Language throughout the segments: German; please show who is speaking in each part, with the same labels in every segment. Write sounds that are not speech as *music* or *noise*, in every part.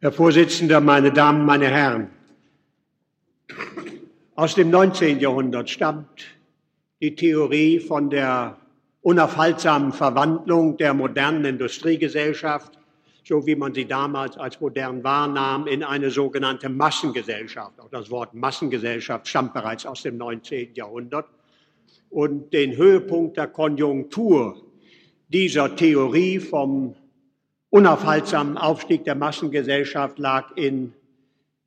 Speaker 1: Herr Vorsitzender, meine Damen, meine Herren! Aus dem 19. Jahrhundert stammt die Theorie von der unaufhaltsamen Verwandlung der modernen Industriegesellschaft, so wie man sie damals als modern wahrnahm, in eine sogenannte Massengesellschaft. Auch das Wort Massengesellschaft stammt bereits aus dem 19. Jahrhundert. Und den Höhepunkt der Konjunktur dieser Theorie vom unaufhaltsamen Aufstieg der Massengesellschaft lag in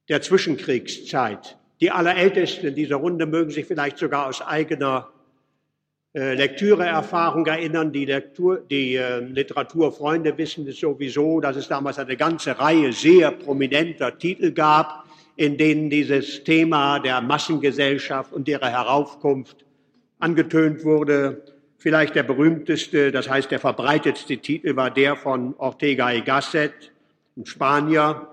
Speaker 1: der Zwischenkriegszeit. Die allerältesten dieser Runde mögen sich vielleicht sogar aus eigener äh, Lektüreerfahrung erinnern. Die, Lektur, die äh, Literaturfreunde wissen es sowieso, dass es damals eine ganze Reihe sehr prominenter Titel gab, in denen dieses Thema der Massengesellschaft und ihrer Heraufkunft angetönt wurde. Vielleicht der berühmteste, das heißt der verbreitetste Titel war der von Ortega y Gasset, ein Spanier.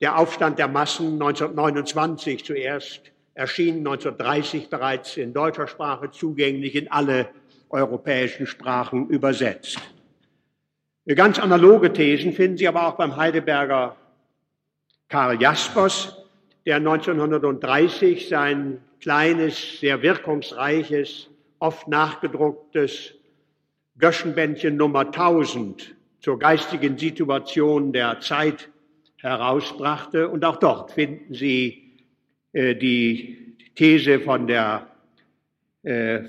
Speaker 1: Der Aufstand der Massen 1929 zuerst erschien 1930 bereits in deutscher Sprache zugänglich, in alle europäischen Sprachen übersetzt. Ganz analoge Thesen finden Sie aber auch beim Heidelberger Karl Jaspers, der 1930 sein kleines, sehr wirkungsreiches oft nachgedrucktes Göschenbändchen Nummer 1000 zur geistigen Situation der Zeit herausbrachte. Und auch dort finden Sie äh, die These von der äh,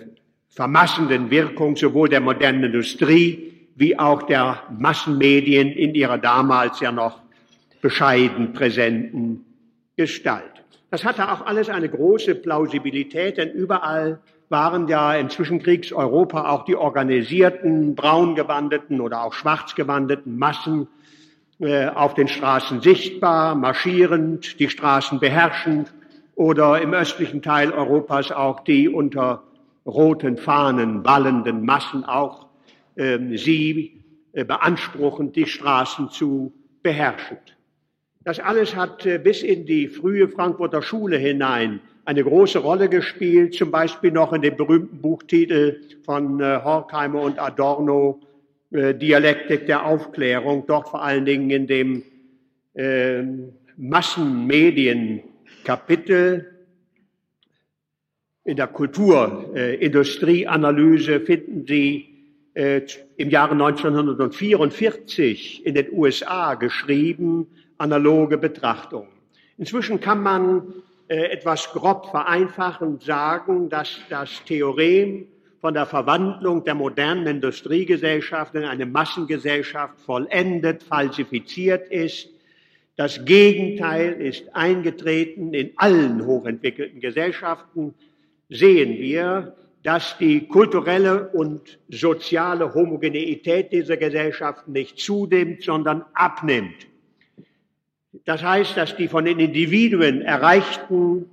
Speaker 1: vermassenden Wirkung sowohl der modernen Industrie wie auch der Massenmedien in ihrer damals ja noch bescheiden präsenten Gestalt. Das hatte auch alles eine große Plausibilität, denn überall waren ja in Zwischenkriegseuropa auch die organisierten, braungewandeten oder auch schwarzgewandeten Massen äh, auf den Straßen sichtbar, marschierend, die Straßen beherrschend oder im östlichen Teil Europas auch die unter roten Fahnen wallenden Massen auch äh, sie beanspruchend, die Straßen zu beherrschen. Das alles hat äh, bis in die frühe Frankfurter Schule hinein eine große Rolle gespielt, zum Beispiel noch in dem berühmten Buchtitel von äh, Horkheimer und Adorno, äh, Dialektik der Aufklärung, dort vor allen Dingen in dem äh, Massenmedienkapitel in der Kulturindustrieanalyse finden Sie äh, im Jahre 1944 in den USA geschrieben, analoge Betrachtungen. Inzwischen kann man äh, etwas grob vereinfachend sagen, dass das Theorem von der Verwandlung der modernen Industriegesellschaft in eine Massengesellschaft vollendet, falsifiziert ist. Das Gegenteil ist eingetreten. In allen hochentwickelten Gesellschaften sehen wir, dass die kulturelle und soziale Homogeneität dieser Gesellschaften nicht zunimmt, sondern abnimmt. Das heißt, dass die von den Individuen erreichten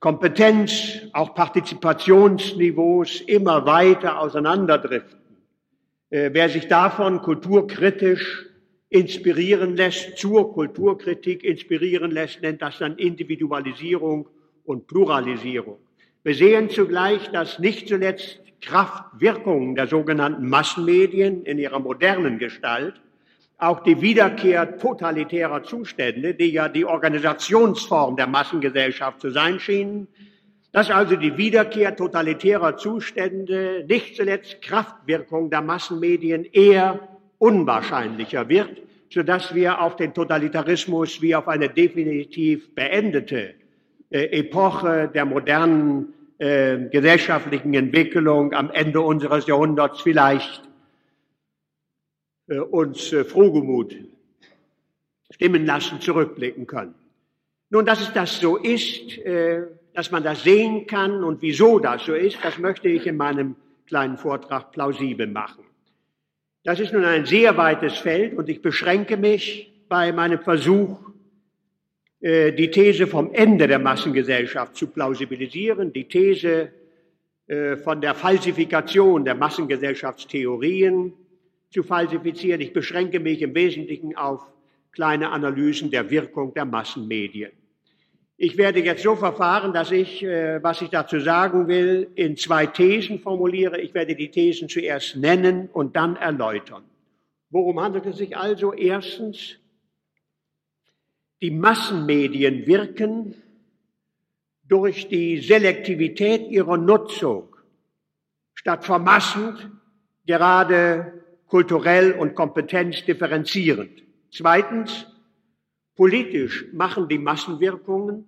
Speaker 1: Kompetenz, auch Partizipationsniveaus immer weiter auseinanderdriften. Äh, wer sich davon kulturkritisch inspirieren lässt, zur Kulturkritik inspirieren lässt, nennt das dann Individualisierung und Pluralisierung. Wir sehen zugleich, dass nicht zuletzt Kraftwirkungen der sogenannten Massenmedien in ihrer modernen Gestalt auch die Wiederkehr totalitärer Zustände, die ja die Organisationsform der Massengesellschaft zu sein schienen, dass also die Wiederkehr totalitärer Zustände, nicht zuletzt Kraftwirkung der Massenmedien, eher unwahrscheinlicher wird, sodass wir auf den Totalitarismus wie auf eine definitiv beendete äh, Epoche der modernen äh, gesellschaftlichen Entwicklung am Ende unseres Jahrhunderts vielleicht uns äh, frohgemut stimmen lassen, zurückblicken können. Nun, dass es das so ist, äh, dass man das sehen kann und wieso das so ist, das möchte ich in meinem kleinen Vortrag plausibel machen. Das ist nun ein sehr weites Feld und ich beschränke mich bei meinem Versuch, die These vom Ende der Massengesellschaft zu plausibilisieren, die These von der Falsifikation der Massengesellschaftstheorien, zu falsifizieren. Ich beschränke mich im Wesentlichen auf kleine Analysen der Wirkung der Massenmedien. Ich werde jetzt so verfahren, dass ich, äh, was ich dazu sagen will, in zwei Thesen formuliere. Ich werde die Thesen zuerst nennen und dann erläutern. Worum handelt es sich also? Erstens, Die Massenmedien wirken durch die Selektivität ihrer Nutzung statt vermassend gerade kulturell und kompetenzdifferenzierend. Zweitens, politisch machen die Massenwirkungen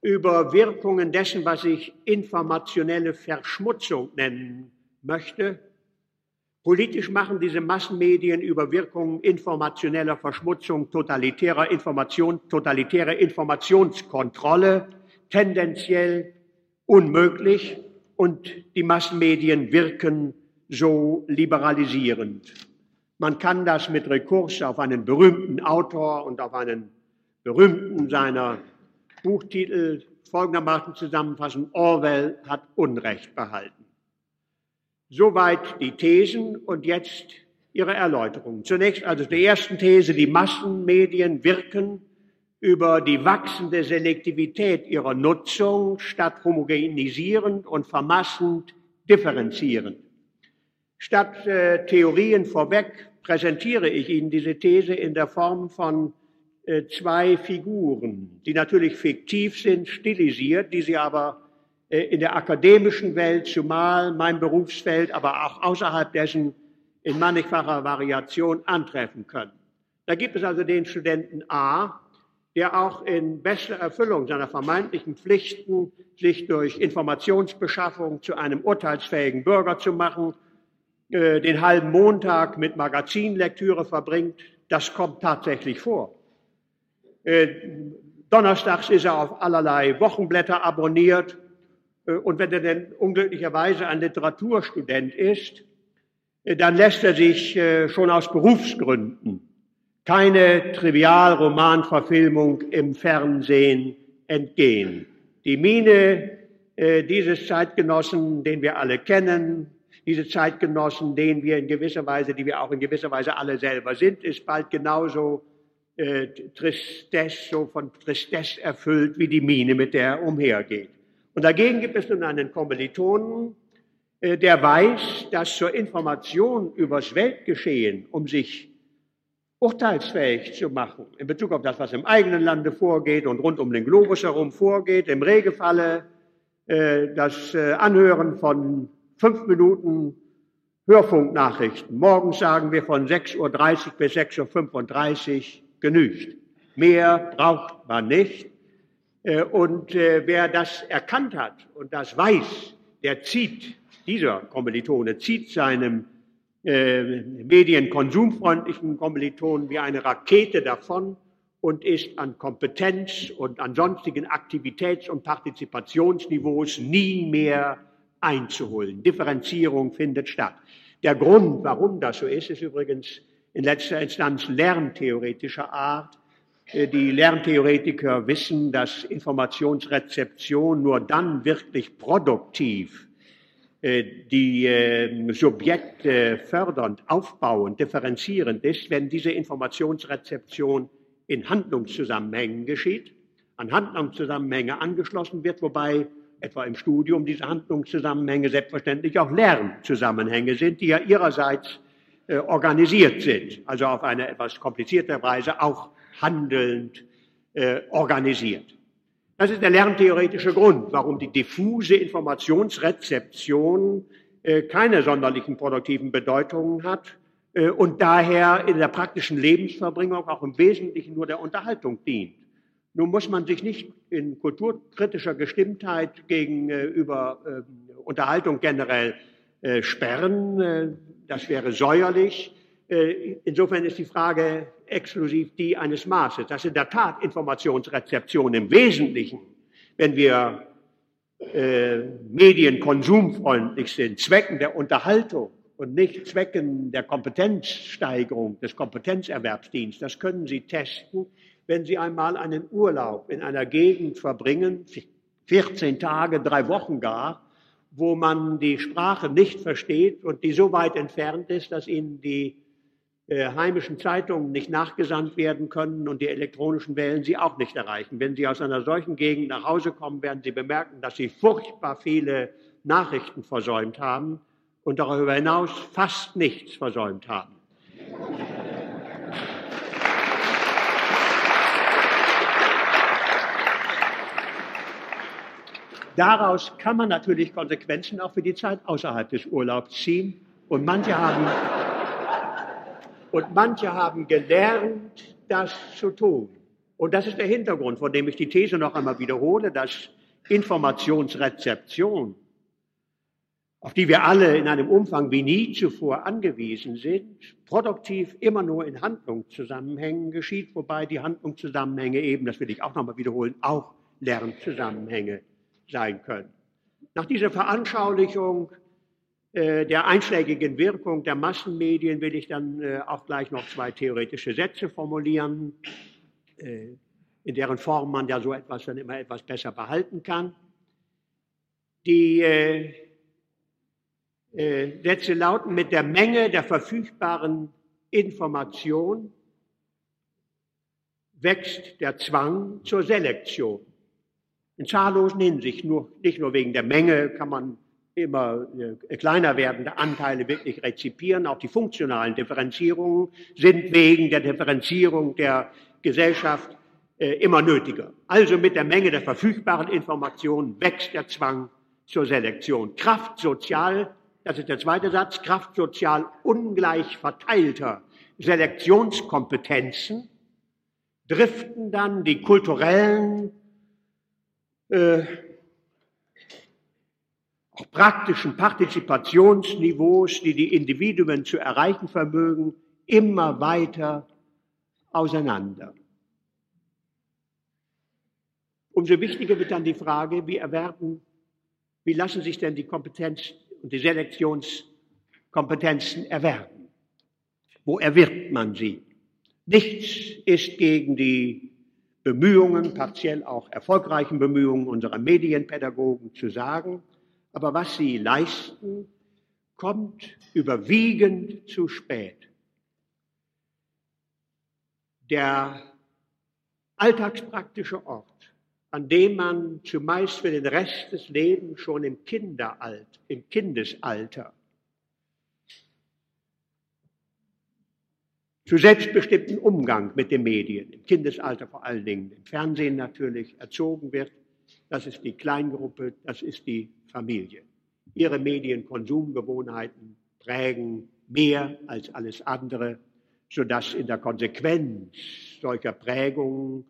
Speaker 1: über Wirkungen dessen, was ich informationelle Verschmutzung nennen möchte. Politisch machen diese Massenmedien über Wirkungen informationeller Verschmutzung, totalitärer Information, totalitäre Informationskontrolle tendenziell unmöglich und die Massenmedien wirken so liberalisierend. Man kann das mit Rekurs auf einen berühmten Autor und auf einen berühmten seiner Buchtitel folgendermaßen zusammenfassen. Orwell hat Unrecht behalten. Soweit die Thesen und jetzt ihre Erläuterung. Zunächst also die ersten These, die Massenmedien wirken über die wachsende Selektivität ihrer Nutzung statt homogenisierend und vermassend differenzierend. Statt äh, Theorien vorweg präsentiere ich Ihnen diese These in der Form von äh, zwei Figuren, die natürlich fiktiv sind, stilisiert, die Sie aber äh, in der akademischen Welt, zumal mein Berufsfeld, aber auch außerhalb dessen in mannigfacher Variation antreffen können. Da gibt es also den Studenten A, der auch in bester Erfüllung seiner vermeintlichen Pflichten, sich durch Informationsbeschaffung zu einem urteilsfähigen Bürger zu machen, äh, den halben Montag mit Magazinlektüre verbringt. Das kommt tatsächlich vor. Äh, donnerstags ist er auf allerlei Wochenblätter abonniert. Äh, und wenn er denn unglücklicherweise ein Literaturstudent ist, dann lässt er sich schon aus Berufsgründen keine Trivialromanverfilmung im Fernsehen entgehen. Die Mine dieses Zeitgenossen, den wir alle kennen, diese Zeitgenossen, denen wir in gewisser Weise, die wir auch in gewisser Weise alle selber sind, ist bald genauso äh, Tristesse, so von Tristesse erfüllt wie die Mine, mit der er umhergeht. Und dagegen gibt es nun einen Kommilitonen, äh, der weiß, dass zur Information übers Weltgeschehen, um sich urteilsfähig zu machen, in Bezug auf das, was im eigenen Lande vorgeht und rund um den Globus herum vorgeht, im Regelfalle äh, das äh, Anhören von fünf Minuten Hörfunknachrichten. Morgens sagen wir von 6.30 Uhr bis 6.35 Uhr genügt. Mehr braucht man nicht. Äh, und äh, wer das erkannt hat und das weiß, der zieht, dieser Kommilitone zieht seinem äh, medienkonsumfreundlichen Kommilitonen wie eine Rakete davon und ist an Kompetenz und an sonstigen Aktivitäts- und Partizipationsniveaus nie mehr einzuholen. Differenzierung findet statt. Der Grund, warum das so ist, ist übrigens in letzter Instanz lerntheoretischer Art. Äh, die Lerntheoretiker wissen, dass Informationsrezeption nur dann wirklich produktiv äh, die äh, Subjekte fördernd, aufbauend, differenzierend ist, wenn diese Informationsrezeption in Handlungszusammenhängen geschieht, an Handlungszusammenhänge angeschlossen wird, wobei etwa im Studium diese Handlungszusammenhänge selbstverständlich auch Lernzusammenhänge sind, die ja ihrerseits äh, organisiert sind, also auf eine etwas komplizierte Weise auch handelnd äh, organisiert. Das ist der lerntheoretische Grund, warum die diffuse Informationsrezeption äh, keine sonderlichen produktiven Bedeutungen hat äh, und daher in der praktischen Lebensverbringung auch im Wesentlichen nur der Unterhaltung dient. Nun muss man sich nicht in kulturkritischer Gestimmtheit gegenüber äh, Unterhaltung generell äh, sperren. Äh, das wäre säuerlich. Äh, insofern ist die Frage exklusiv die eines Maßes. Das ist in der Tat Informationsrezeption im Wesentlichen, wenn wir äh, medienkonsumfreundlich sind, Zwecken der Unterhaltung und nicht Zwecken der Kompetenzsteigerung des Kompetenzerwerbsdienstes. Das können Sie testen wenn Sie einmal einen Urlaub in einer Gegend verbringen, 14 Tage, drei Wochen gar, wo man die Sprache nicht versteht und die so weit entfernt ist, dass Ihnen die äh, heimischen Zeitungen nicht nachgesandt werden können und die elektronischen Wellen Sie auch nicht erreichen. Wenn Sie aus einer solchen Gegend nach Hause kommen, werden Sie bemerken, dass Sie furchtbar viele Nachrichten versäumt haben und darüber hinaus fast nichts versäumt haben. Daraus kann man natürlich Konsequenzen auch für die Zeit außerhalb des Urlaubs ziehen. Und manche haben, und manche haben gelernt, das zu tun. Und das ist der Hintergrund, von dem ich die These noch einmal wiederhole, dass Informationsrezeption, auf die wir alle in einem Umfang wie nie zuvor angewiesen sind, produktiv immer nur in Handlungszusammenhängen geschieht, wobei die Handlungszusammenhänge eben, das will ich auch nochmal wiederholen, auch Lernzusammenhänge sein können. Nach dieser Veranschaulichung äh, der einschlägigen Wirkung der Massenmedien will ich dann äh, auch gleich noch zwei theoretische Sätze formulieren. Äh, in deren Form man ja so etwas dann immer etwas besser behalten kann. Die äh, äh, Sätze lauten, mit der Menge der verfügbaren Information wächst der Zwang zur Selektion. In zahllosen Hinsichten, nur, nicht nur wegen der Menge kann man immer äh, kleiner werdende Anteile wirklich rezipieren. Auch die funktionalen Differenzierungen sind wegen der Differenzierung der Gesellschaft äh, immer nötiger. Also mit der Menge der verfügbaren Informationen wächst der Zwang zur Selektion. Kraft sozial, das ist der zweite Satz, Kraft sozial ungleich verteilter Selektionskompetenzen driften dann die kulturellen, äh, auch praktischen Partizipationsniveaus, die die Individuen zu erreichen vermögen, immer weiter auseinander. Umso wichtiger wird dann die Frage, wie erwerben, wie lassen sich denn die Kompetenz und die Selektionskompetenzen erwerben? Wo erwirbt man sie? Nichts ist gegen die Bemühungen, partiell auch erfolgreichen Bemühungen unserer Medienpädagogen zu sagen, aber was sie leisten, kommt überwiegend zu spät. Der alltagspraktische Ort an dem man zumeist für den Rest des Lebens schon im Kinderalt, im Kindesalter zu selbstbestimmten Umgang mit den Medien, im Kindesalter vor allen Dingen, im Fernsehen natürlich, erzogen wird. Das ist die Kleingruppe, das ist die Familie. Ihre Medienkonsumgewohnheiten prägen mehr als alles andere, sodass in der Konsequenz solcher Prägungen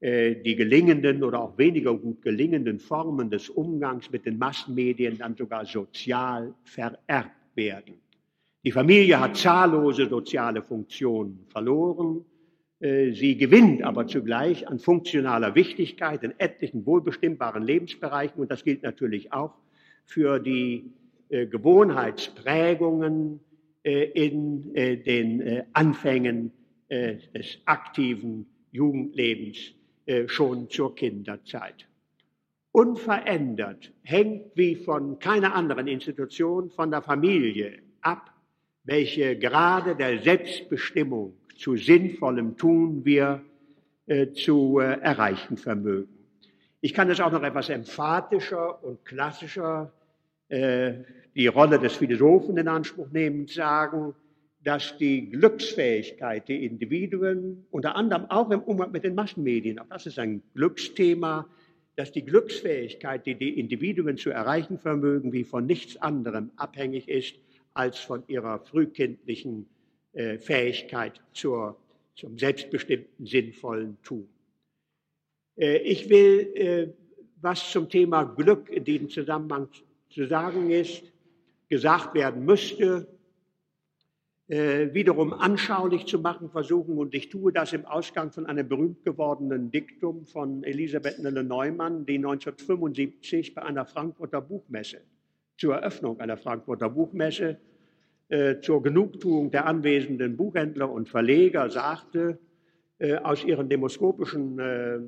Speaker 1: äh, die gelingenden oder auch weniger gut gelingenden Formen des Umgangs mit den Massenmedien dann sogar sozial vererbt werden. Die Familie hat zahllose soziale Funktionen verloren. Äh, sie gewinnt aber zugleich an funktionaler Wichtigkeit in etlichen wohlbestimmbaren Lebensbereichen. Und das gilt natürlich auch für die äh, Gewohnheitsprägungen in den Anfängen des aktiven Jugendlebens äh, schon zur Kinderzeit. Unverändert hängt wie von keiner anderen Institution von der Familie ab, welche gerade der Selbstbestimmung zu sinnvollem Tun wir äh, zu äh, erreichen vermögen. Ich kann es auch noch etwas emphatischer und klassischer äh, die Rolle des Philosophen in Anspruch nehmen, sagen, dass die Glücksfähigkeit der Individuen, unter anderem auch im Umgang mit den Massenmedien, auch das ist ein Glücksthema, dass die Glücksfähigkeit, die die Individuen zu erreichen vermögen, wie von nichts anderem abhängig ist als von ihrer frühkindlichen äh, Fähigkeit zur, zum selbstbestimmten, sinnvollen Tun. Äh, ich will, äh, was zum Thema Glück in diesem Zusammenhang zu sagen ist, gesagt werden müsste, wiederum anschaulich zu machen versuchen. Und ich tue das im Ausgang von einem berühmt gewordenen Diktum von Elisabeth Nelle-Neumann, die 1975 bei einer Frankfurter Buchmesse, zur Eröffnung einer Frankfurter Buchmesse, äh, zur Genugtuung der anwesenden Buchhändler und Verleger sagte, äh, aus ihren demoskopischen äh,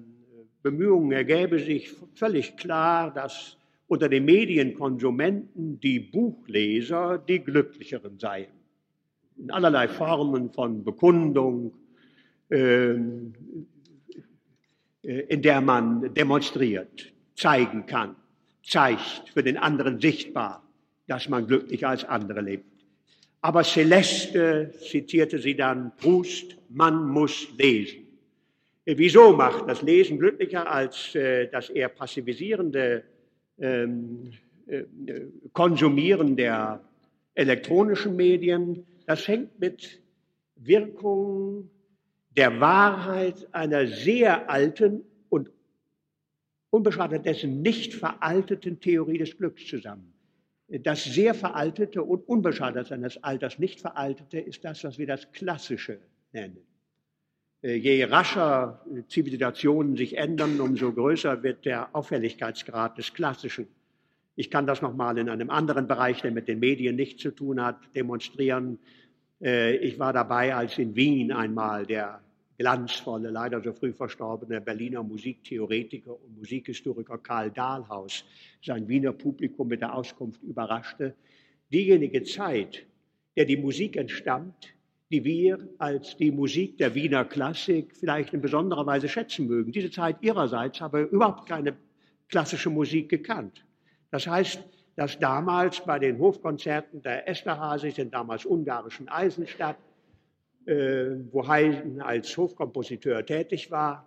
Speaker 1: Bemühungen ergäbe sich völlig klar, dass unter den Medienkonsumenten die Buchleser die glücklicheren seien. In allerlei Formen von Bekundung, ähm, äh, in der man demonstriert, zeigen kann, zeigt für den anderen sichtbar, dass man glücklicher als andere lebt. Aber Celeste zitierte sie dann Proust, man muss lesen. Äh, wieso macht das Lesen glücklicher als äh, das eher passivisierende ähm, äh, Konsumieren der elektronischen Medien, das hängt mit Wirkungen der Wahrheit einer sehr alten unbeschadet dessen nicht veralteten Theorie des Glücks zusammen. Das sehr veraltete und unbeschadet seines Alters nicht veraltete ist das, was wir das Klassische nennen. Äh, je rascher Zivilisationen sich ändern, umso größer wird der Auffälligkeitsgrad des Klassischen. Ich kann das nochmal in einem anderen Bereich, der mit den Medien nichts zu tun hat, demonstrieren. Äh, ich war dabei, als in Wien einmal der glanzvolle, leider so früh verstorbene Berliner Musiktheoretiker und Musikhistoriker Karl Dahlhaus sein Wiener Publikum mit der Auskunft überraschte. Diejenige Zeit, der die Musik entstammt, die wir als die Musik der Wiener Klassik vielleicht in besonderer Weise schätzen mögen. Diese Zeit ihrerseits habe überhaupt keine klassische Musik gekannt. Das heißt, dass damals bei den Hofkonzerten der Esterhazy, den damals ungarischen Eisenstadt, wo Haydn als Hofkompositeur tätig war,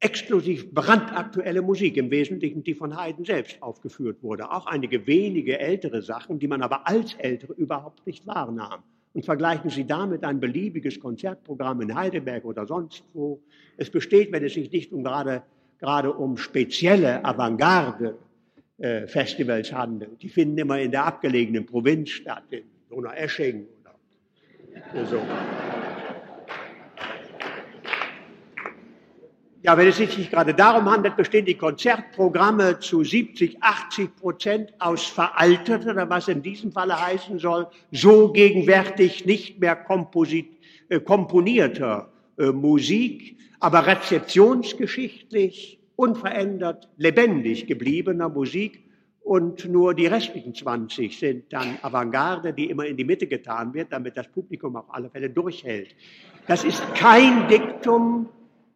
Speaker 1: exklusiv brandaktuelle Musik, im Wesentlichen die von Haydn selbst aufgeführt wurde. Auch einige wenige ältere Sachen, die man aber als ältere überhaupt nicht wahrnahm. Und vergleichen Sie damit ein beliebiges Konzertprogramm in Heidelberg oder sonst wo. Es besteht, wenn es sich nicht um gerade, gerade um spezielle Avantgarde-Festivals äh, handelt. Die finden immer in der abgelegenen Provinz statt, in Donaueschingen so. Ja, wenn es sich nicht gerade darum handelt, bestehen die Konzertprogramme zu 70, 80 Prozent aus veralteter, oder was in diesem Falle heißen soll, so gegenwärtig nicht mehr äh, komponierter äh, Musik, aber rezeptionsgeschichtlich unverändert lebendig gebliebener Musik und nur die restlichen 20 sind dann Avantgarde, die immer in die Mitte getan wird, damit das Publikum auf alle Fälle durchhält. Das ist kein Diktum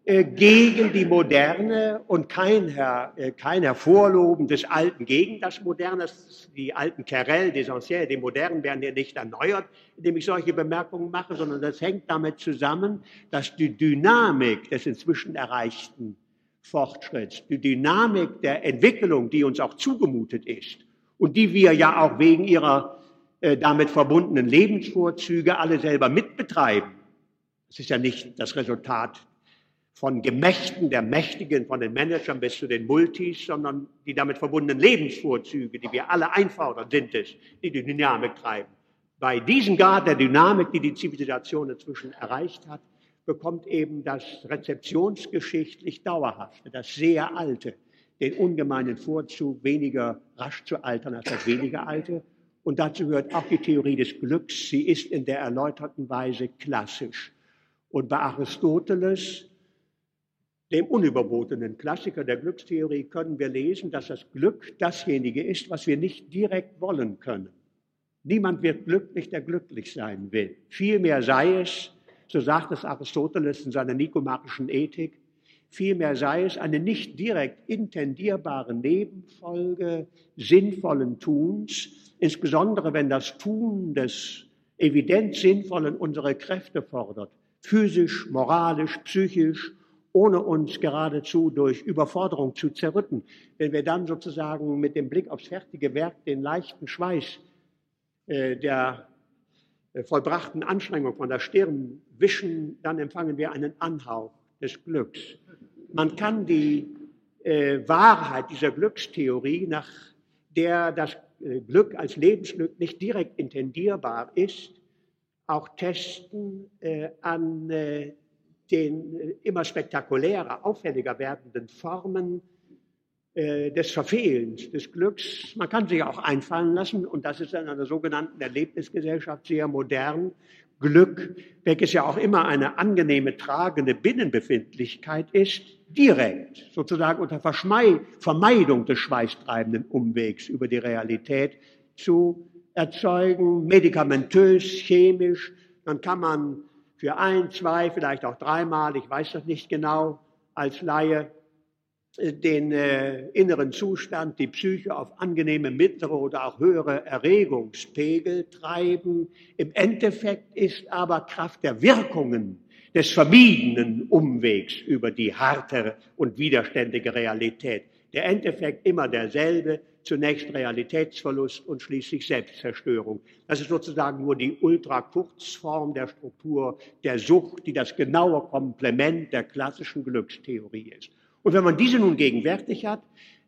Speaker 1: äh, gegen die Moderne und kein, Her, äh, kein Hervorloben des Alten gegen das Moderne. Die alten Querelles, des Anciens, die Modernen werden ja nicht erneuert, indem ich solche Bemerkungen mache, sondern das hängt damit zusammen, dass die Dynamik des inzwischen Erreichten Fortschritts, die Dynamik der Entwicklung, die uns auch zugemutet ist und die wir ja auch wegen ihrer äh, damit verbundenen Lebensvorzüge alle selber mitbetreiben. Es ist ja nicht das Resultat von Gemächten der Mächtigen, von den Managern bis zu den Multis, sondern die damit verbundenen Lebensvorzüge, die wir alle einfordern, sind es, die die Dynamik treiben. Bei diesem Grad der Dynamik, die die Zivilisation inzwischen erreicht hat, bekommt eben das rezeptionsgeschichtlich Dauerhafte, das sehr Alte, den ungemeinen Vorzug, weniger rasch zu altern als das weniger Alte. Und dazu gehört auch die Theorie des Glücks. Sie ist in der erläuterten Weise klassisch. Und bei Aristoteles, dem unüberbotenen Klassiker der Glückstheorie, können wir lesen, dass das Glück dasjenige ist, was wir nicht direkt wollen können. Niemand wird glücklich, der glücklich sein will. Vielmehr sei es, so sagt es Aristoteles in seiner nikomachischen Ethik, vielmehr sei es eine nicht direkt intendierbare Nebenfolge sinnvollen Tuns, insbesondere wenn das Tun des evident Sinnvollen unsere Kräfte fordert, physisch, moralisch, psychisch, ohne uns geradezu durch Überforderung zu zerrütten. Wenn wir dann sozusagen mit dem Blick aufs fertige Werk den leichten Schweiß äh, der vollbrachten Anstrengung von der Stirn wischen, dann empfangen wir einen Anhauch des Glücks. Man kann die äh, Wahrheit dieser Glückstheorie, nach der das äh, Glück als Lebensglück nicht direkt intendierbar ist, auch testen äh, an äh, den äh, immer spektakulärer, auffälliger werdenden Formen äh, des Verfehlens, des Glücks. Man kann sich auch einfallen lassen, und das ist in einer sogenannten Erlebnisgesellschaft sehr modern, Glück, welches ja auch immer eine angenehme, tragende Binnenbefindlichkeit ist, direkt, sozusagen unter Verschmei Vermeidung des schweißtreibenden Umwegs über die Realität zu erzeugen, medikamentös, chemisch. Dann kann man für ein, zwei, vielleicht auch dreimal, ich weiß das nicht genau, als Laie den äh, inneren Zustand, die Psyche auf angenehme mittlere oder auch höhere Erregungspegel treiben. Im Endeffekt ist aber Kraft der Wirkungen des vermiedenen Umwegs über die harte und widerständige Realität Der Endeffekt immer derselbe, zunächst Realitätsverlust und schließlich Selbstzerstörung. Das ist sozusagen nur die ultrakurzform der Struktur der Sucht, die das genaue Komplement der klassischen Glückstheorie ist. Und wenn man diese nun gegenwärtig hat,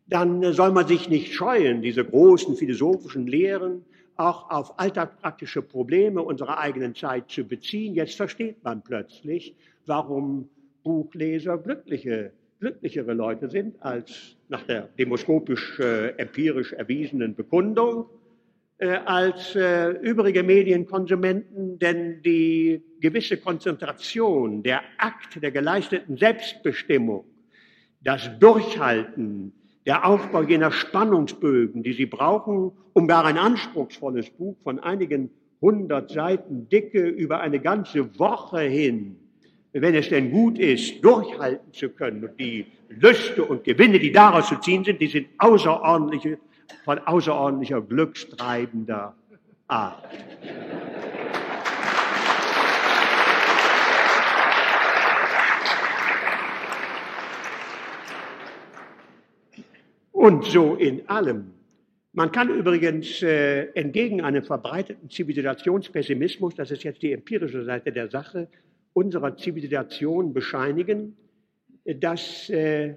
Speaker 1: dann soll man sich nicht scheuen, diese großen philosophischen Lehren auch auf alltagspraktische Probleme unserer eigenen Zeit zu beziehen. Jetzt versteht man plötzlich, warum Buchleser glückliche, glücklichere Leute sind als nach der demoskopisch äh, empirisch erwiesenen Bekundung äh, als äh, übrige Medienkonsumenten, denn die gewisse Konzentration, der Akt der geleisteten Selbstbestimmung, das Durchhalten, der Aufbau jener Spannungsbögen, die Sie brauchen, um gar ein anspruchsvolles Buch von einigen hundert Seiten Dicke über eine ganze Woche hin, wenn es denn gut ist, durchhalten zu können. Und die Lüste und Gewinne, die daraus zu ziehen sind, die sind außerordentliche, von außerordentlicher glückstreibender Art. Und so in allem. Man kann übrigens äh, entgegen einem verbreiteten Zivilisationspessimismus, das ist jetzt die empirische Seite der Sache, unserer Zivilisation bescheinigen, dass äh,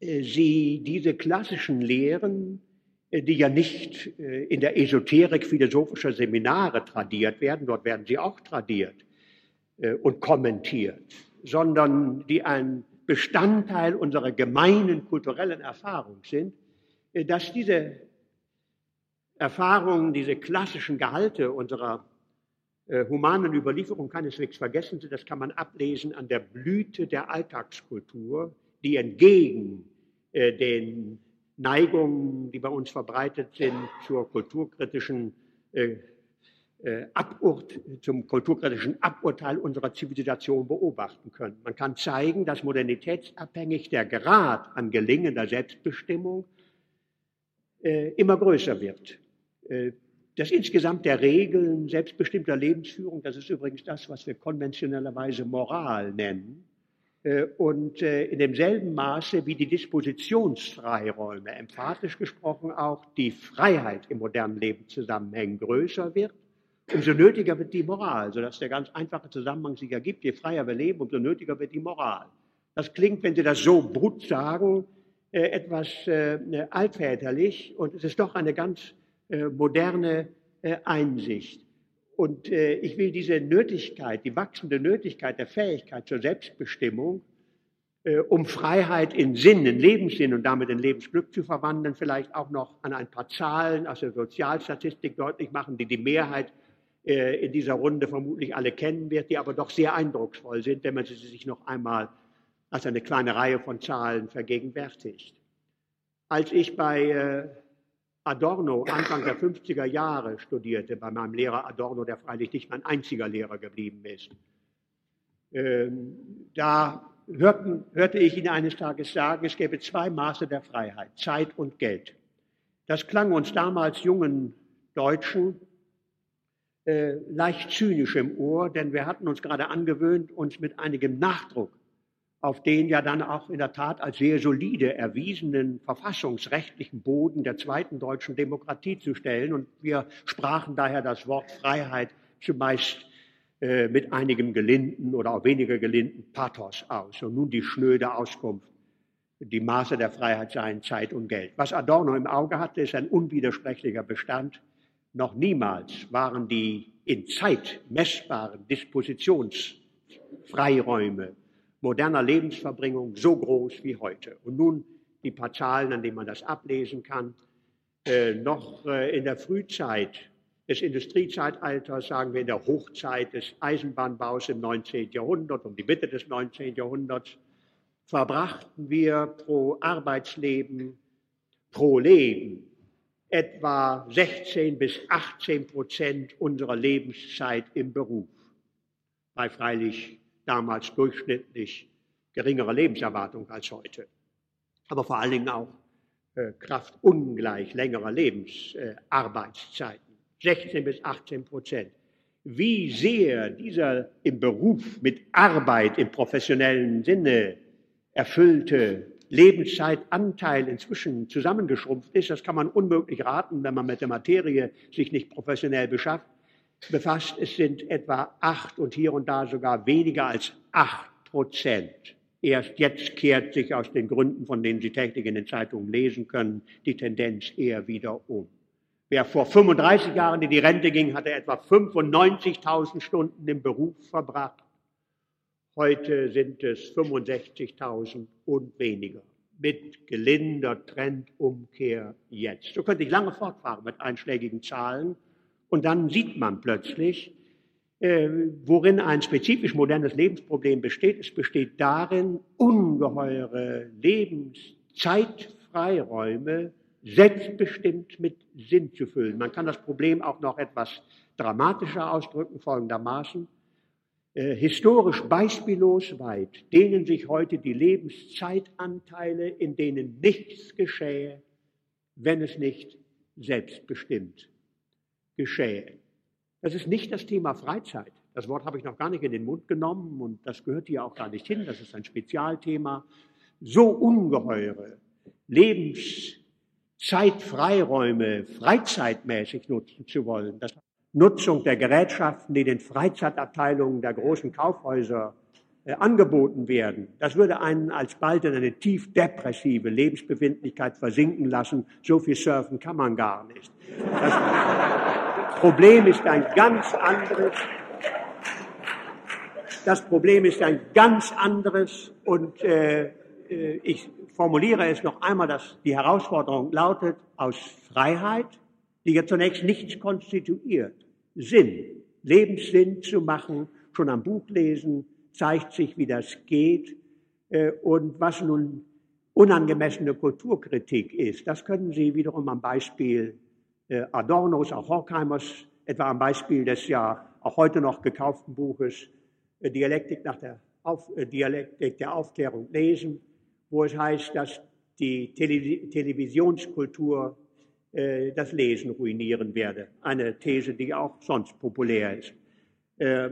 Speaker 1: äh sie diese klassischen Lehren, äh, die ja nicht äh, in der Esoterik philosophischer Seminare tradiert werden, dort werden sie auch tradiert und kommentiert, sondern die ein Bestandteil unserer gemeinen kulturellen Erfahrung sind, äh, dass diese Erfahrungen, diese klassischen Gehalte unserer äh, humanen Überlieferung keineswegs vergessen sind. Das kann man ablesen an der Blüte der Alltagskultur, die entgegen äh, den Neigungen, die bei uns verbreitet sind, zur kulturkritischen Aburt, zum kulturkritischen Aburteil unserer Zivilisation beobachten können. Man kann zeigen, dass modernitätsabhängig der Grad an gelingender Selbstbestimmung äh, immer größer wird. Äh, das insgesamt der Regeln selbstbestimmter Lebensführung, das ist übrigens das, was wir konventionellerweise Moral nennen, äh, und äh, in demselben Maße wie die Dispositionsfreiräume, emphatisch gesprochen auch die Freiheit im modernen Leben zusammenhängen, größer wird, umso nötiger wird die Moral, sodass der ganz einfache Zusammenhang sich ergibt. Je freier wir leben, umso nötiger wird die Moral. Das klingt, wenn Sie das so brut sagen, äh, etwas äh, altväterlich und es ist doch eine ganz äh, moderne Einsicht. Und ich will diese Nötigkeit, die wachsende Nötigkeit der Fähigkeit zur Selbstbestimmung, um Freiheit in Sinn, in Lebenssinn und damit in Lebensglück zu verwandeln, vielleicht auch noch an ein paar Zahlen aus der Sozialstatistik deutlich machen, die die Mehrheit äh, in dieser Runde vermutlich alle kennen wird, die aber doch sehr eindrucksvoll sind, wenn man sie sich noch einmal als eine kleine Reihe von Zahlen vergegenwärtigt. Als ich bei äh, Adorno Anfang der 50er Jahre studierte, bei meinem Lehrer Adorno, der freilich nicht mein einziger Lehrer geblieben ist, ähm, da hörten, hörte ich ihn eines Tages sagen, es gäbe zwei Maße der Freiheit, Zeit und Geld. Das klang uns damals jungen Deutschen äh, leicht zynisch im Ohr, denn wir hatten uns gerade angewöhnt, uns mit einigem Nachdruck auf den ja dann auch in der Tat als sehr solide erwiesenen verfassungsrechtlichen Boden der zweiten deutschen Demokratie zu stellen. Und wir sprachen daher das Wort Freiheit zumeist äh, mit einigem gelinden oder auch weniger gelinden Pathos aus. Und nun die schnöde Auskunft, die Maße der Freiheit seien Zeit und Geld. Was Adorno im Auge hatte, ist ein unwidersprechlicher Bestand noch niemals waren die in Zeit messbaren Dispositionsfreiräume moderner Lebensverbringung so groß wie heute. Und nun die paar Zahlen, an denen man das ablesen kann. Äh, noch äh, in der Frühzeit des Industriezeitalters, sagen wir in der Hochzeit des Eisenbahnbaus im 19. Jahrhundert, um die Mitte des 19. Jahrhunderts, verbrachten wir pro Arbeitsleben, pro Leben etwa 16 bis 18 Prozent unserer Lebenszeit im Beruf, bei freilich damals durchschnittlich geringerer Lebenserwartung als heute, aber vor allen Dingen auch äh, Kraft ungleich längerer Lebensarbeitszeiten, äh, 16 bis 18 Prozent. Wie sehr dieser im Beruf mit Arbeit im professionellen Sinne erfüllte Lebenszeitanteil inzwischen zusammengeschrumpft ist, das kann man unmöglich raten, wenn man mit der Materie sich nicht professionell beschafft, befasst. Es sind etwa acht und hier und da sogar weniger als acht Prozent. Erst jetzt kehrt sich aus den Gründen, von denen Sie täglich in den Zeitungen lesen können, die Tendenz eher wieder um. Wer vor 35 Jahren in die Rente ging, hatte etwa 95.000 Stunden im Beruf verbracht. Heute sind es 65.000 und weniger. Mit gelinder Trendumkehr jetzt. So könnte ich lange fortfahren mit einschlägigen Zahlen. Und dann sieht man plötzlich, äh, worin ein spezifisch modernes Lebensproblem besteht. Es besteht darin, ungeheure Lebenszeitfreiräume selbstbestimmt mit Sinn zu füllen. Man kann das Problem auch noch etwas dramatischer ausdrücken, folgendermaßen. Äh, historisch beispiellos weit dehnen sich heute die Lebenszeitanteile, in denen nichts geschähe, wenn es nicht selbstbestimmt geschähe. Das ist nicht das Thema Freizeit. Das Wort habe ich noch gar nicht in den Mund genommen und das gehört hier auch gar nicht hin. Das ist ein Spezialthema. So ungeheure Lebens Zeitfreiräume freizeitmäßig nutzen zu wollen, das Nutzung der Gerätschaften, die den Freizeitabteilungen der großen Kaufhäuser äh, angeboten werden, das würde einen alsbald in eine tief depressive Lebensbefindlichkeit versinken lassen. So viel surfen kann man gar nicht. Das *laughs* Problem ist ein ganz anderes. Das Problem ist ein ganz anderes und äh, äh ich formuliere es noch einmal, dass die Herausforderung lautet, aus Freiheit, die ja zunächst nichts konstituiert, Sinn, Lebenssinn zu machen, schon am Buch lesen, zeigt sich, wie das geht. Äh, und was nun unangemessene Kulturkritik ist, das können Sie wiederum am Beispiel äh, Adornos, auch Horkheimers, etwa am Beispiel des ja auch heute noch gekauften Buches äh, Dialektik, nach der Auf, Dialektik der Aufklärung lesen wo es heißt, dass die Tele Televisionskultur äh, das Lesen ruinieren werde. Eine These, die auch sonst populär ist. Äh,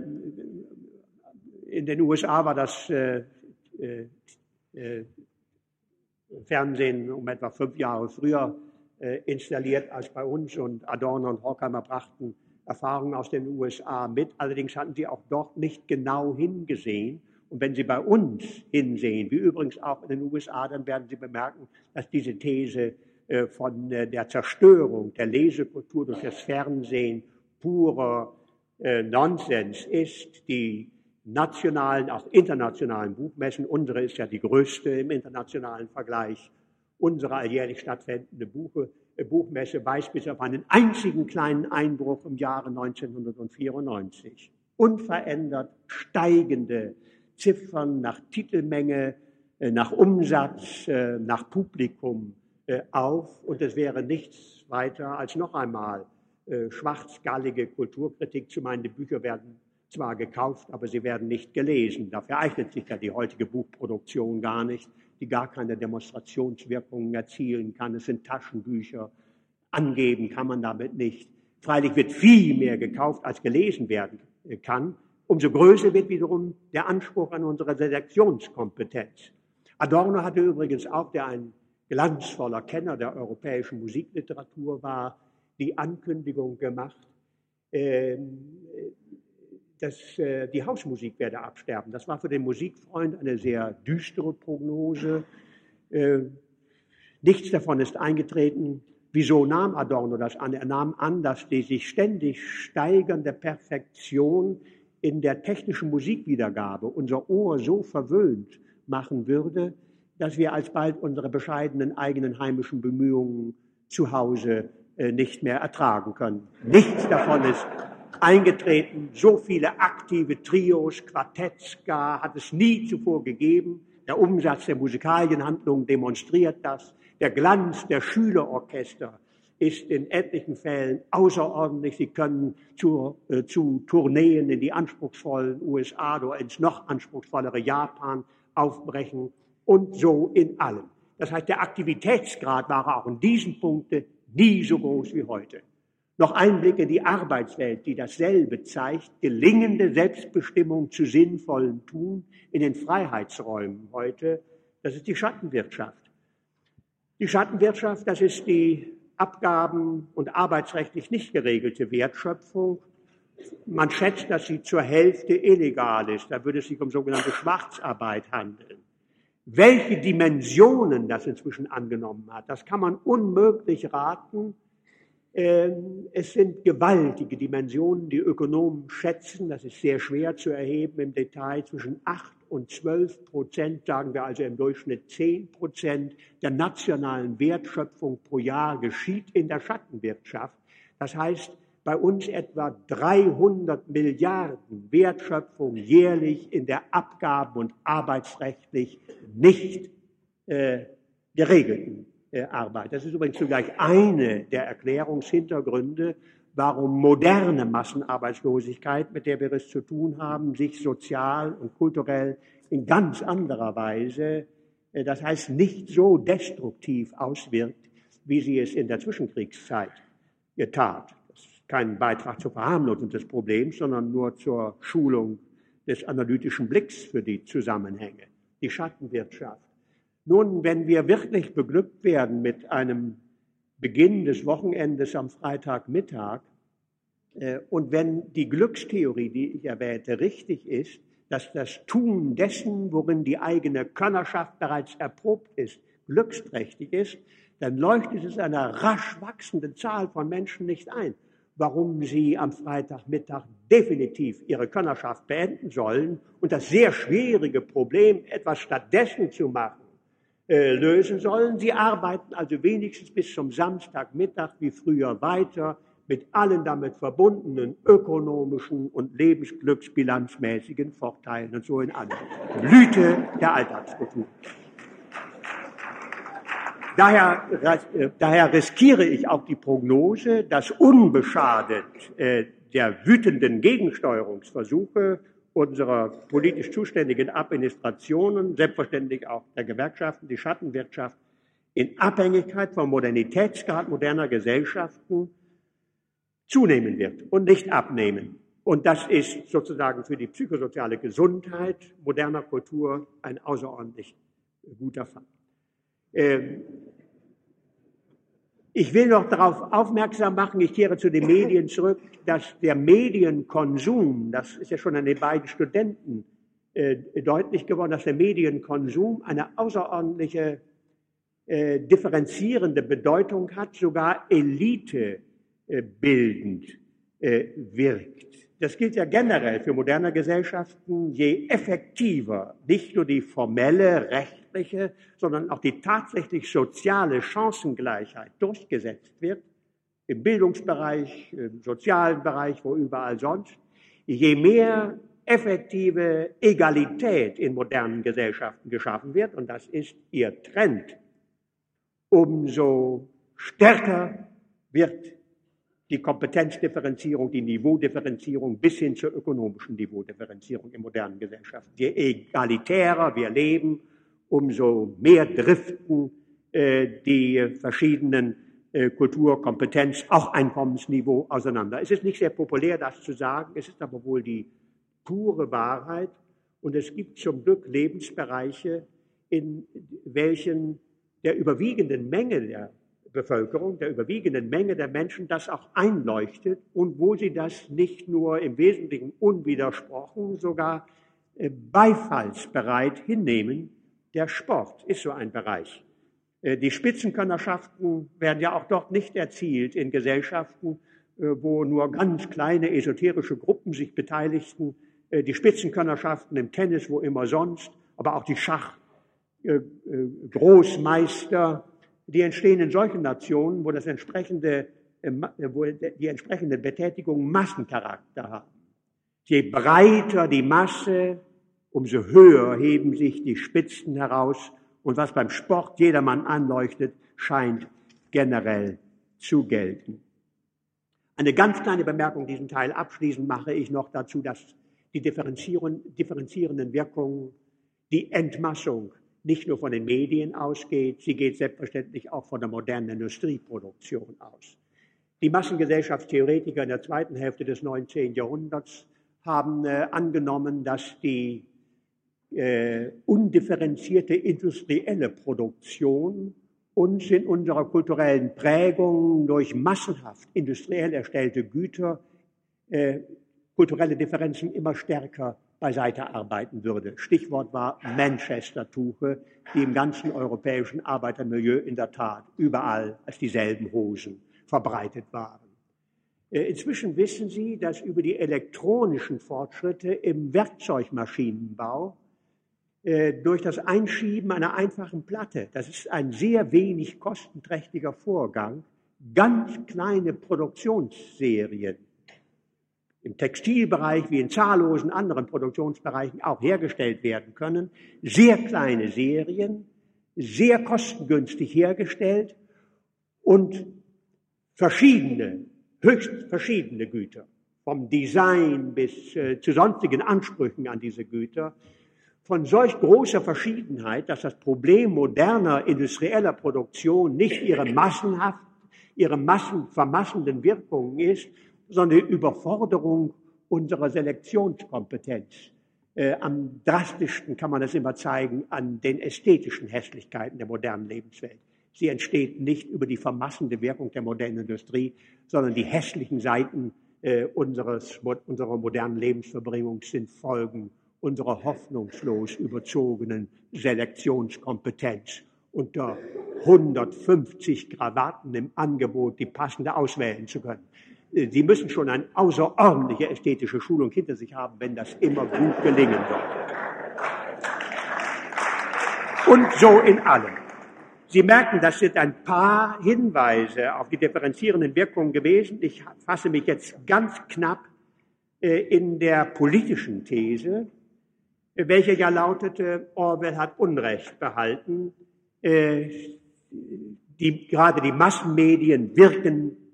Speaker 1: in den USA war das äh, äh, Fernsehen um etwa fünf Jahre früher installiert als bei uns und Adorno und Horkheimer brachten Erfahrungen aus den USA mit. Allerdings hatten sie auch dort nicht genau hingesehen und wenn Sie bei uns hinsehen, wie übrigens auch in den USA, dann werden Sie bemerken, dass diese These von äh, der Zerstörung der Lesekultur durch das Fernsehen purer äh, Nonsens ist. Die nationalen, auch internationalen Buchmessen, unsere ist ja die größte im internationalen Vergleich, unsere alljährlich stattfindende Buche, Buchmesse weist bis auf einen einzigen kleinen Einbruch im Jahre 1994. Unverändert steigende Ziffern, nach Titelmenge, äh, nach Umsatz, äh, nach Publikum äh, auf. Und es wäre nichts weiter als noch einmal schwarzgallige Kulturkritik zu meinen. Die Bücher werden zwar gekauft, aber sie werden nicht gelesen. Dafür eignet sich ja die heutige Buchproduktion gar nicht, die gar keine Demonstrationswirkungen erzielen kann. Es sind Taschenbücher. Angeben kann man damit nicht. Freilich wird viel mehr gekauft, als gelesen werden kann. Umso größer wird wiederum der Anspruch an unsere Selektionskompetenz. Adorno hatte übrigens auch, der ein glanzvoller Kenner der europäischen Musikliteratur war, die Ankündigung gemacht, ähm, dass äh, die Hausmusik werde absterben. Das war für den Musikfreund eine sehr düstere Prognose. Äh, nichts davon ist eingetreten. Wieso nahm Adorno das an? Er nahm an, dass die sich ständig steigernde Perfektion in der technischen Musikwiedergabe unser Ohr so verwöhnt machen würde, dass wir alsbald unsere bescheidenen eigenen heimischen Bemühungen zu Hause äh, nicht mehr ertragen können. Nichts davon ist eingetreten. So viele aktive Trios, Quartetts gar hat es nie zuvor gegeben. Der Umsatz der Musikalienhandlungen demonstriert das. Der Glanz der Schülerorchester ist in etlichen Fällen außerordentlich. Sie können zu, äh, zu Tourneen in die anspruchsvollen USA oder ins noch anspruchsvollere Japan aufbrechen und so in allem. Das heißt, der Aktivitätsgrad war auch in diesen Punkten nie so groß wie heute. Noch ein Blick in die Arbeitswelt, die dasselbe zeigt, gelingende Selbstbestimmung zu sinnvollen Tun in den Freiheitsräumen heute Das ist die Schattenwirtschaft. Die Schattenwirtschaft, das ist die abgaben- und arbeitsrechtlich nicht geregelte Wertschöpfung. Man schätzt, dass sie zur Hälfte illegal ist. Da würde es sich um sogenannte Schwarzarbeit handeln. Welche Dimensionen das inzwischen angenommen hat, das kann man unmöglich raten. Ähm, es sind gewaltige Dimensionen, die Ökonomen schätzen, das ist sehr schwer zu erheben im Detail, zwischen 8 und 12 Prozent, sagen wir also im Durchschnitt 10 Prozent der nationalen Wertschöpfung pro Jahr geschieht in der Schattenwirtschaft. Das heißt, bei uns etwa 300 Milliarden Wertschöpfung jährlich in der abgaben- und arbeitsrechtlich nicht äh, geregelten äh, Arbeit. Das ist übrigens zugleich eine der Erklärungshintergründe, warum moderne Massenarbeitslosigkeit, mit der wir es zu tun haben, sich sozial und kulturell in ganz anderer Weise, äh, das heißt nicht so destruktiv auswirkt, wie sie es in der Zwischenkriegszeit getat keinen Beitrag zur Verharmlosung des Problems, sondern nur zur Schulung des analytischen Blicks für die Zusammenhänge, die Schattenwirtschaft. Nun, wenn wir wirklich beglückt werden mit einem Beginn des Wochenendes am Freitagmittag äh, und wenn die Glückstheorie, die ich erwähnte, richtig ist, dass das Tun dessen, worin die eigene Könnerschaft bereits erprobt ist, glücksträchtig ist, dann leuchtet es einer rasch wachsenden Zahl von Menschen nicht ein warum sie am Freitagmittag definitiv ihre Könnerschaft beenden sollen und das sehr schwierige Problem, etwas stattdessen zu machen, äh, lösen sollen. Sie arbeiten also wenigstens bis zum Samstagmittag wie früher weiter mit allen damit verbundenen ökonomischen und lebensglücksbilanzmäßigen Vorteilen und so in einer Blüte der Alltagskultur. Daher, äh, daher riskiere ich auch die Prognose, dass unbeschadet äh, der wütenden Gegensteuerungsversuche unserer politisch zuständigen Administrationen, selbstverständlich auch der Gewerkschaften, die Schattenwirtschaft, in Abhängigkeit vom Modernitätsgrad moderner Gesellschaften zunehmen wird und nicht abnehmen. Und das ist sozusagen für die psychosoziale Gesundheit moderner Kultur ein außerordentlich guter Fall. Ähm, ich will noch darauf aufmerksam machen, ich kehre zu den *laughs* Medien zurück, dass der Medienkonsum, das ist ja schon an den beiden Studenten äh, deutlich geworden, dass der Medienkonsum eine außerordentliche äh, differenzierende Bedeutung hat, sogar elitebildend äh, wirkt. Das gilt ja generell für moderne Gesellschaften. Je effektiver nicht nur die formelle, rechtliche, sondern auch die tatsächlich soziale Chancengleichheit durchgesetzt wird, im Bildungsbereich, im sozialen Bereich, wo überall sonst, je mehr effektive Egalität in modernen Gesellschaften geschaffen wird, und das ist ihr Trend, umso stärker wird die Kompetenzdifferenzierung, die Niveaudifferenzierung bis hin zur ökonomischen Niveaudifferenzierung in modernen Gesellschaften. Je egalitärer wir leben, umso mehr driften äh, die verschiedenen äh, Kultur, Kompetenz, auch Einkommensniveau auseinander. Es ist nicht sehr populär, das zu sagen, es ist aber wohl die pure Wahrheit. Und es gibt zum Glück Lebensbereiche, in welchen der überwiegenden Menge der Bevölkerung, der überwiegenden Menge der Menschen das auch einleuchtet und wo sie das nicht nur im Wesentlichen unwidersprochen, sogar äh, beifallsbereit hinnehmen. Der Sport ist so ein Bereich. Äh, die Spitzenkönnerschaften werden ja auch dort nicht erzielt in Gesellschaften, äh, wo nur ganz kleine esoterische Gruppen sich beteiligten. Die Spitzenkönnerschaften im Tennis, wo immer sonst, aber auch die Schachgroßmeister, die entstehen in solchen Nationen, wo, das entsprechende, äh, wo die entsprechende Betätigung Massencharakter haben. Je breiter die Masse, umso höher heben sich die Spitzen heraus. Und was beim Sport jedermann anleuchtet, scheint generell zu gelten. Eine ganz kleine Bemerkung diesen Teil abschließend mache ich noch dazu, dass die differenzierenden Wirkungen, die Entmassung nicht nur von den Medien ausgeht, sie geht selbstverständlich auch von der modernen Industrieproduktion aus. Die Massengesellschaftstheoretiker in der zweiten Hälfte des 19. Jahrhunderts haben äh, angenommen, dass die äh, undifferenzierte industrielle Produktion uns in unserer kulturellen Prägung durch massenhaft industriell erstellte Güter äh, kulturelle Differenzen immer stärker beiseite arbeiten würde. Stichwort war Manchester-Tuche, die im ganzen europäischen Arbeitermilieu in der Tat überall als dieselben Hosen verbreitet waren. Äh, inzwischen wissen Sie, dass über die elektronischen Fortschritte im Werkzeugmaschinenbau äh, durch das Einschieben einer einfachen Platte, das ist ein sehr wenig kostenträchtiger Vorgang, ganz kleine Produktionsserien im Textilbereich wie in zahllosen anderen Produktionsbereichen auch hergestellt werden können. Sehr kleine Serien, sehr kostengünstig hergestellt und verschiedene, höchst verschiedene Güter, vom Design bis äh, zu sonstigen Ansprüchen an diese Güter, von solch großer Verschiedenheit, dass das Problem moderner industrieller Produktion nicht ihre massenhaft, ihre massen, vermassenden Wirkungen ist, sondern die Überforderung unserer Selektionskompetenz. Äh, am drastischsten kann man das immer zeigen an den ästhetischen Hässlichkeiten der modernen Lebenswelt. Sie entsteht nicht über die vermassende Wirkung der modernen Industrie, sondern die hässlichen Seiten äh, unseres, unserer modernen Lebensverbringung sind Folgen unserer hoffnungslos überzogenen Selektionskompetenz. Unter 150 Krawatten im Angebot, die passende auswählen zu können. Sie müssen schon eine außerordentliche ästhetische Schulung hinter sich haben, wenn das immer gut gelingen soll. Und so in allem. Sie merken, das sind ein paar Hinweise auf die differenzierenden Wirkungen gewesen. Ich fasse mich jetzt ganz knapp äh, in der politischen These, welche ja lautete, Orwell hat Unrecht behalten. Äh, die, gerade die Massenmedien wirken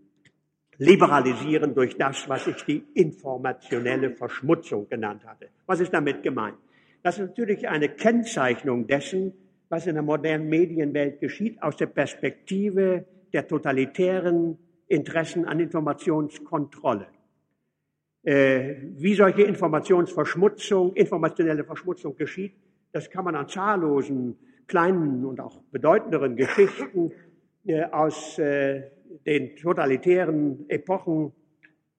Speaker 1: liberalisieren durch das, was ich die informationelle Verschmutzung genannt hatte. Was ist damit gemeint? Das ist natürlich eine Kennzeichnung dessen, was in der modernen Medienwelt geschieht, aus der Perspektive der totalitären Interessen an Informationskontrolle. Äh, wie solche Informationsverschmutzung, informationelle Verschmutzung geschieht, das kann man an zahllosen kleinen und auch bedeutenderen Geschichten äh, aus äh, den totalitären Epochen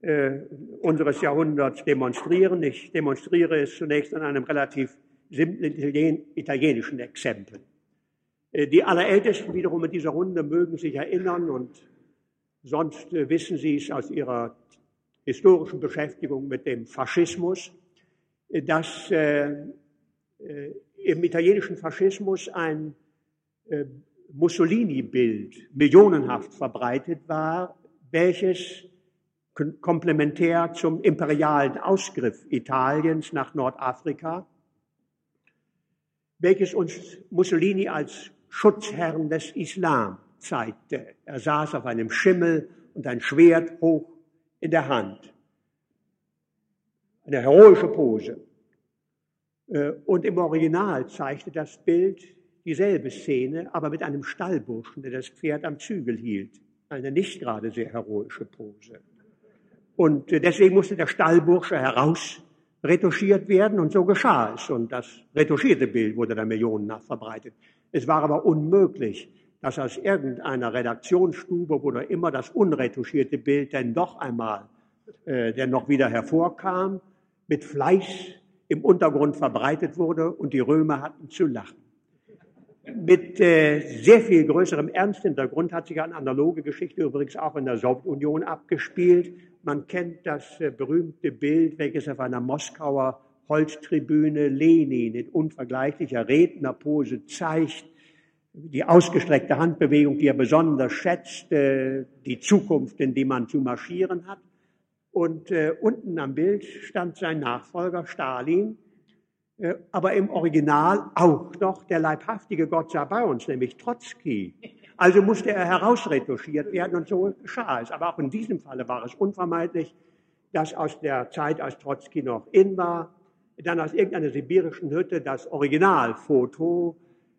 Speaker 1: äh, unseres Jahrhunderts demonstrieren. Ich demonstriere es zunächst an einem relativ simplen Italien, italienischen Exempel. Äh, die Allerältesten wiederum in dieser Runde mögen sich erinnern und sonst äh, wissen Sie es aus Ihrer historischen Beschäftigung mit dem Faschismus, äh, dass im italienischen Faschismus ein Mussolini-Bild millionenhaft verbreitet war, welches komplementär zum imperialen Ausgriff Italiens nach Nordafrika, welches uns Mussolini als Schutzherrn des Islam zeigte. Er saß auf einem Schimmel und ein Schwert hoch in der Hand. Eine heroische Pose. Äh, und im Original zeigte das Bild dieselbe Szene, aber mit einem Stallburschen, der das Pferd am Zügel hielt. Eine nicht gerade sehr heroische Pose. Und äh, deswegen musste der Stallbursche heraus retuschiert werden und so geschah es. Und das retuschierte Bild wurde dann millionennach verbreitet. Es war aber unmöglich, dass aus irgendeiner Redaktionsstube, noch immer das unretuschierte Bild denn doch einmal, äh, denn noch wieder hervorkam, mit Fleiß im Untergrund verbreitet wurde und die Römer hatten zu lachen. Mit äh, sehr viel größerem Ernsthintergrund hat sich eine analoge Geschichte übrigens auch in der Sowjetunion abgespielt. Man kennt das äh, berühmte Bild, welches auf einer Moskauer Holztribüne Lenin in unvergleichlicher Rednerpose zeigt. Die ausgestreckte Handbewegung, die er besonders schätzt, äh, die Zukunft, in die man zu marschieren hat. Und äh, unten am Bild stand sein Nachfolger Stalin, aber im Original auch noch der leibhaftige Gott sei bei uns, nämlich Trotzki. Also musste er herausretuschiert werden und so geschah es. Aber auch in diesem Falle war es unvermeidlich, dass aus der Zeit, als Trotzki noch in war, dann aus irgendeiner sibirischen Hütte das Originalfoto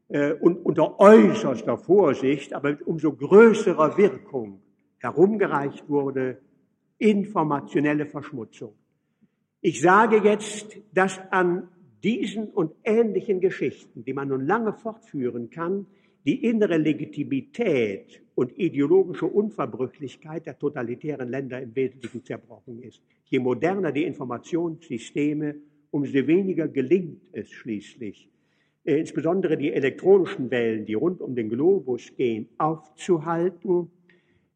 Speaker 1: äh, und unter äußerster Vorsicht, aber mit umso größerer Wirkung herumgereicht wurde, informationelle Verschmutzung. Ich sage jetzt, dass an diesen und ähnlichen Geschichten, die man nun lange fortführen kann, die innere Legitimität und ideologische Unverbrüchlichkeit der totalitären Länder im Wesentlichen zerbrochen ist. Je moderner die Informationssysteme, umso weniger gelingt es schließlich, äh, insbesondere die elektronischen Wellen, die rund um den Globus gehen, aufzuhalten,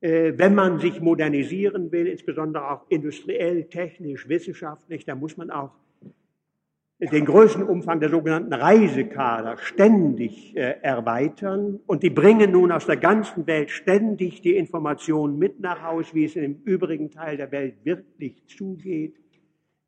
Speaker 1: äh, wenn man sich modernisieren will, insbesondere auch industriell, technisch, wissenschaftlich, da muss man auch den Größenumfang der sogenannten Reisekader ständig äh, erweitern. Und die bringen nun aus der ganzen Welt ständig die Informationen mit nach Hause, wie es in dem übrigen Teil der Welt wirklich zugeht.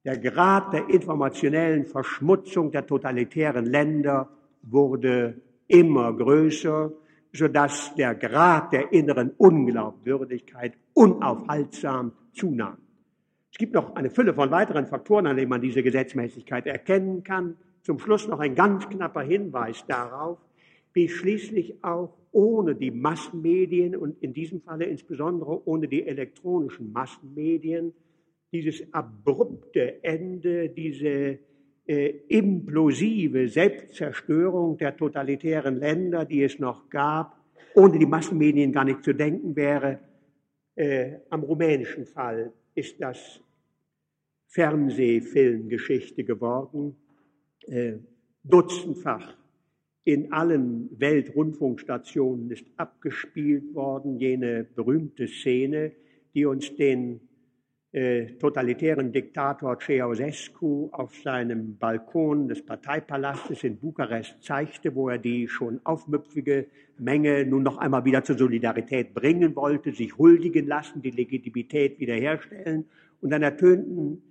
Speaker 1: Der Grad der informationellen Verschmutzung der totalitären Länder wurde immer größer, sodass der Grad der inneren Unglaubwürdigkeit unaufhaltsam zunahm. Es gibt noch eine Fülle von weiteren Faktoren, an denen man diese Gesetzmäßigkeit erkennen kann. Zum Schluss noch ein ganz knapper Hinweis darauf, wie schließlich auch ohne die Massenmedien und in diesem Falle insbesondere ohne die elektronischen Massenmedien dieses abrupte Ende, diese äh, implosive Selbstzerstörung der totalitären Länder, die es noch gab, ohne die Massenmedien gar nicht zu denken wäre. Äh, am rumänischen Fall ist das Fernsehfilmgeschichte geworden, äh, dutzendfach in allen Weltrundfunkstationen ist abgespielt worden, jene berühmte Szene, die uns den äh, totalitären Diktator Ceausescu auf seinem Balkon des Parteipalastes in Bukarest zeigte, wo er die schon aufmüpfige Menge nun noch einmal wieder zur Solidarität bringen wollte, sich huldigen lassen, die Legitimität wiederherstellen. Und dann ertönten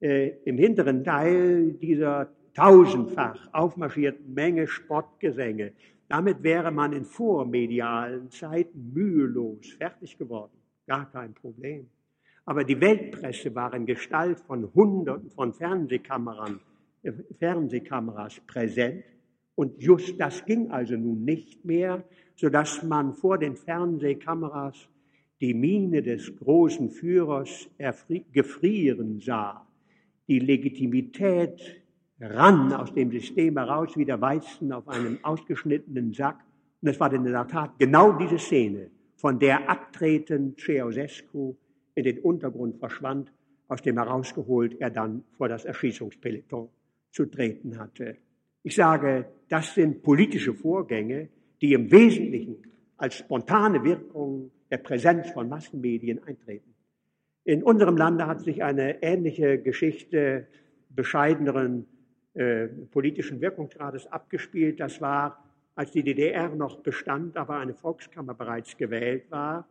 Speaker 1: äh, im hinteren Teil dieser tausendfach aufmarschierten Menge Spottgesänge. Damit wäre man in vormedialen Zeiten mühelos fertig geworden. Gar kein Problem. Aber die Weltpresse war in Gestalt von Hunderten von Fernsehkameran, äh, Fernsehkameras präsent. Und just das ging also nun nicht mehr, sodass man vor den Fernsehkameras die Miene des großen Führers gefrieren sah. Die Legitimität rann aus dem System heraus wie der Weizen auf einem ausgeschnittenen Sack. Und es war in der Tat genau diese Szene, von der abtretend Ceausescu in den Untergrund verschwand, aus dem herausgeholt er dann vor das Erschießungspeloton zu treten hatte. Ich sage, das sind politische Vorgänge, die im Wesentlichen als spontane Wirkung der Präsenz von Massenmedien eintreten. In unserem Lande hat sich eine ähnliche Geschichte bescheideneren äh, politischen Wirkungsgrades abgespielt. Das war, als die DDR noch bestand, aber eine Volkskammer bereits gewählt war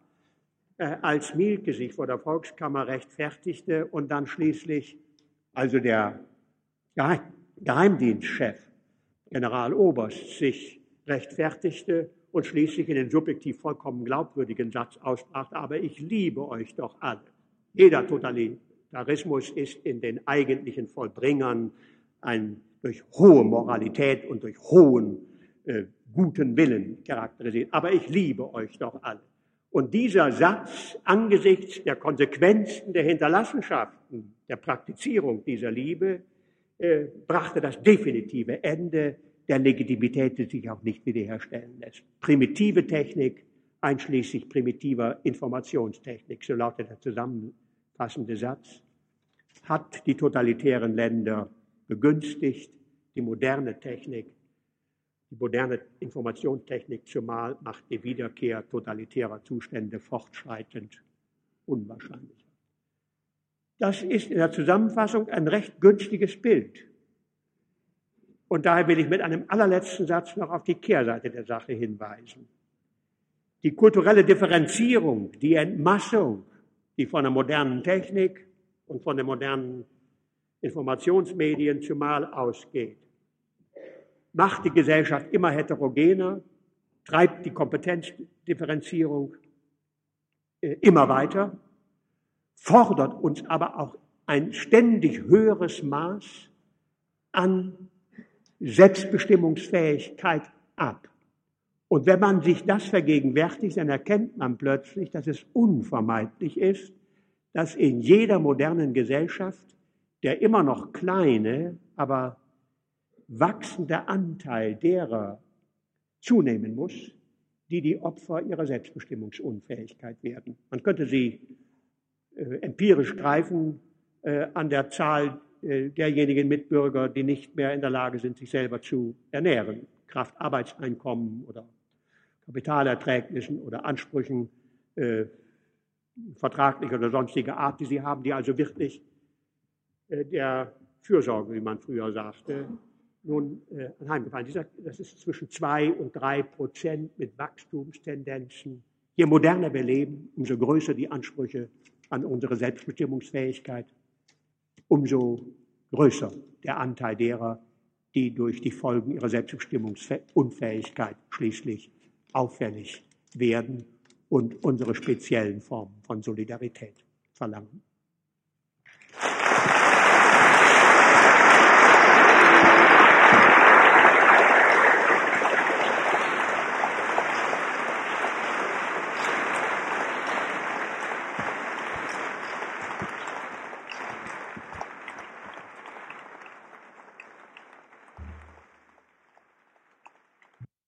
Speaker 1: äh, als Mielke sich vor der Volkskammer rechtfertigte und dann schließlich, also der Geheimdienstchef, Generaloberst, sich rechtfertigte und schließlich in den subjektiv vollkommen glaubwürdigen Satz aussprach, aber ich liebe euch doch alle. Jeder Totalitarismus ist in den eigentlichen Vollbringern ein durch hohe Moralität und durch hohen äh, guten Willen charakterisiert. Aber ich liebe euch doch alle. Und dieser Satz angesichts der Konsequenzen der Hinterlassenschaften, der Praktizierung dieser Liebe, äh, brachte das definitive Ende der Legitimität, die sich auch nicht wiederherstellen lässt. Primitive Technik, einschließlich primitiver Informationstechnik, so lautet der zusammenfassende Satz, hat die totalitären Länder begünstigt, die moderne Technik die moderne Informationstechnik zumal macht die Wiederkehr totalitärer Zustände fortschreitend unwahrscheinlich. Das ist in der Zusammenfassung ein recht günstiges Bild. Und daher will ich mit einem allerletzten Satz noch auf die Kehrseite der Sache hinweisen. Die kulturelle Differenzierung, die Entmassung, die von der modernen Technik und von den modernen Informationsmedien zumal ausgeht, macht die Gesellschaft immer heterogener, treibt die Kompetenzdifferenzierung äh, immer weiter, fordert uns aber auch ein ständig höheres Maß an Selbstbestimmungsfähigkeit ab. Und wenn man sich das vergegenwärtigt, dann erkennt man plötzlich, dass es unvermeidlich ist, dass in jeder modernen Gesellschaft der immer noch kleine, aber wachsende Anteil derer zunehmen muss, die die Opfer ihrer Selbstbestimmungsunfähigkeit werden. Man könnte sie äh, empirisch greifen äh, an der Zahl äh, derjenigen Mitbürger, die nicht mehr in der Lage sind, sich selber zu ernähren, Kraft Arbeitseinkommen oder Kapitalerträgnissen oder Ansprüchen äh, vertraglicher oder sonstiger Art, die sie haben, die also wirklich äh, der Fürsorge, wie man früher sagte, nun äh, anheimgefallen. Dieser, das ist zwischen zwei und drei Prozent mit Wachstumstendenzen. Je moderner wir leben, umso größer die Ansprüche an unsere Selbstbestimmungsfähigkeit, umso größer der Anteil derer, die durch die Folgen ihrer Selbstbestimmungsunfähigkeit schließlich auffällig werden und unsere speziellen Formen von Solidarität verlangen.